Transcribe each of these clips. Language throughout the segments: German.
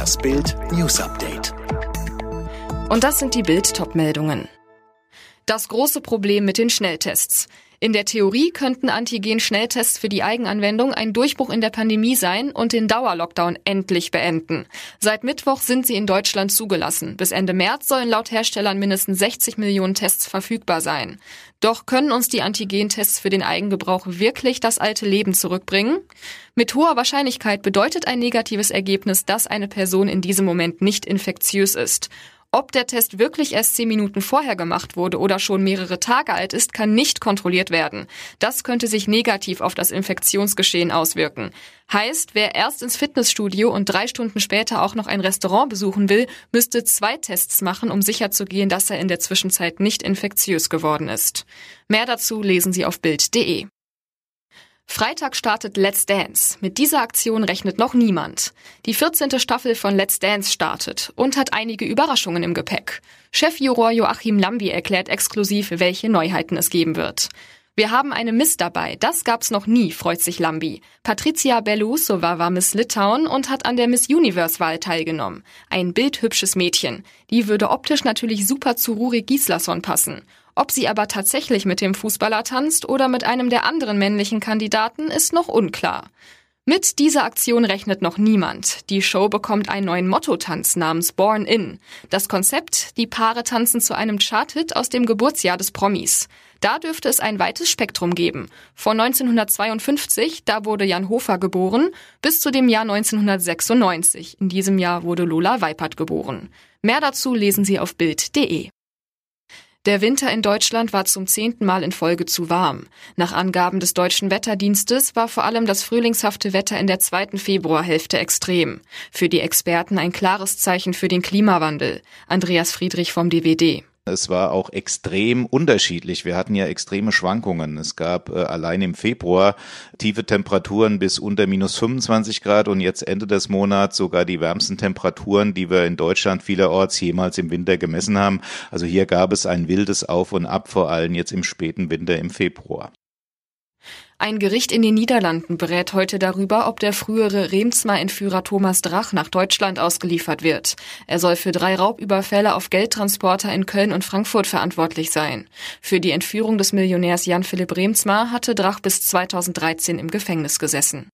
Das Bild News Update. Und das sind die Bild Topmeldungen. Das große Problem mit den Schnelltests. In der Theorie könnten Antigen-Schnelltests für die Eigenanwendung ein Durchbruch in der Pandemie sein und den Dauerlockdown endlich beenden. Seit Mittwoch sind sie in Deutschland zugelassen. Bis Ende März sollen laut Herstellern mindestens 60 Millionen Tests verfügbar sein. Doch können uns die Antigen-Tests für den Eigengebrauch wirklich das alte Leben zurückbringen? Mit hoher Wahrscheinlichkeit bedeutet ein negatives Ergebnis, dass eine Person in diesem Moment nicht infektiös ist. Ob der Test wirklich erst zehn Minuten vorher gemacht wurde oder schon mehrere Tage alt ist, kann nicht kontrolliert werden. Das könnte sich negativ auf das Infektionsgeschehen auswirken. Heißt, wer erst ins Fitnessstudio und drei Stunden später auch noch ein Restaurant besuchen will, müsste zwei Tests machen, um sicherzugehen, dass er in der Zwischenzeit nicht infektiös geworden ist. Mehr dazu lesen Sie auf Bild.de. Freitag startet Let's Dance. Mit dieser Aktion rechnet noch niemand. Die 14. Staffel von Let's Dance startet und hat einige Überraschungen im Gepäck. Chefjuror Joachim Lambi erklärt exklusiv, welche Neuheiten es geben wird. Wir haben eine Miss dabei. Das gab's noch nie, freut sich Lambi. Patricia Bellusova war Miss Litauen und hat an der Miss Universe-Wahl teilgenommen. Ein bildhübsches Mädchen. Die würde optisch natürlich super zu Ruri Gislason passen. Ob sie aber tatsächlich mit dem Fußballer tanzt oder mit einem der anderen männlichen Kandidaten, ist noch unklar. Mit dieser Aktion rechnet noch niemand. Die Show bekommt einen neuen Motto-Tanz namens Born In. Das Konzept, die Paare tanzen zu einem Chart-Hit aus dem Geburtsjahr des Promis. Da dürfte es ein weites Spektrum geben. Von 1952, da wurde Jan Hofer geboren, bis zu dem Jahr 1996. In diesem Jahr wurde Lola Weipert geboren. Mehr dazu lesen Sie auf Bild.de. Der Winter in Deutschland war zum zehnten Mal in Folge zu warm. Nach Angaben des deutschen Wetterdienstes war vor allem das frühlingshafte Wetter in der zweiten Februarhälfte extrem. Für die Experten ein klares Zeichen für den Klimawandel. Andreas Friedrich vom DWD. Es war auch extrem unterschiedlich. Wir hatten ja extreme Schwankungen. Es gab äh, allein im Februar tiefe Temperaturen bis unter minus 25 Grad und jetzt Ende des Monats sogar die wärmsten Temperaturen, die wir in Deutschland vielerorts jemals im Winter gemessen haben. Also hier gab es ein wildes Auf und Ab, vor allem jetzt im späten Winter im Februar. Ein Gericht in den Niederlanden berät heute darüber, ob der frühere Remsmar-Entführer Thomas Drach nach Deutschland ausgeliefert wird. Er soll für drei Raubüberfälle auf Geldtransporter in Köln und Frankfurt verantwortlich sein. Für die Entführung des Millionärs Jan-Philipp Remsmar hatte Drach bis 2013 im Gefängnis gesessen.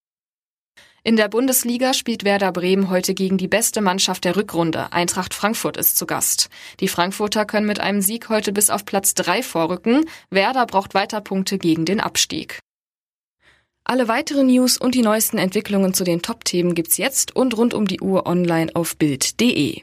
In der Bundesliga spielt Werder Bremen heute gegen die beste Mannschaft der Rückrunde. Eintracht Frankfurt ist zu Gast. Die Frankfurter können mit einem Sieg heute bis auf Platz drei vorrücken. Werder braucht weiter Punkte gegen den Abstieg. Alle weiteren News und die neuesten Entwicklungen zu den Top-Themen gibt's jetzt und rund um die Uhr online auf Bild.de.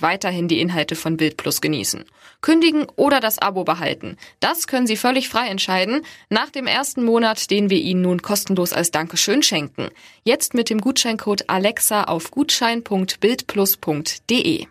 weiterhin die Inhalte von Bild Plus genießen. Kündigen oder das Abo behalten. Das können Sie völlig frei entscheiden, nach dem ersten Monat, den wir Ihnen nun kostenlos als Dankeschön schenken. Jetzt mit dem Gutscheincode Alexa auf gutschein.bildplus.de.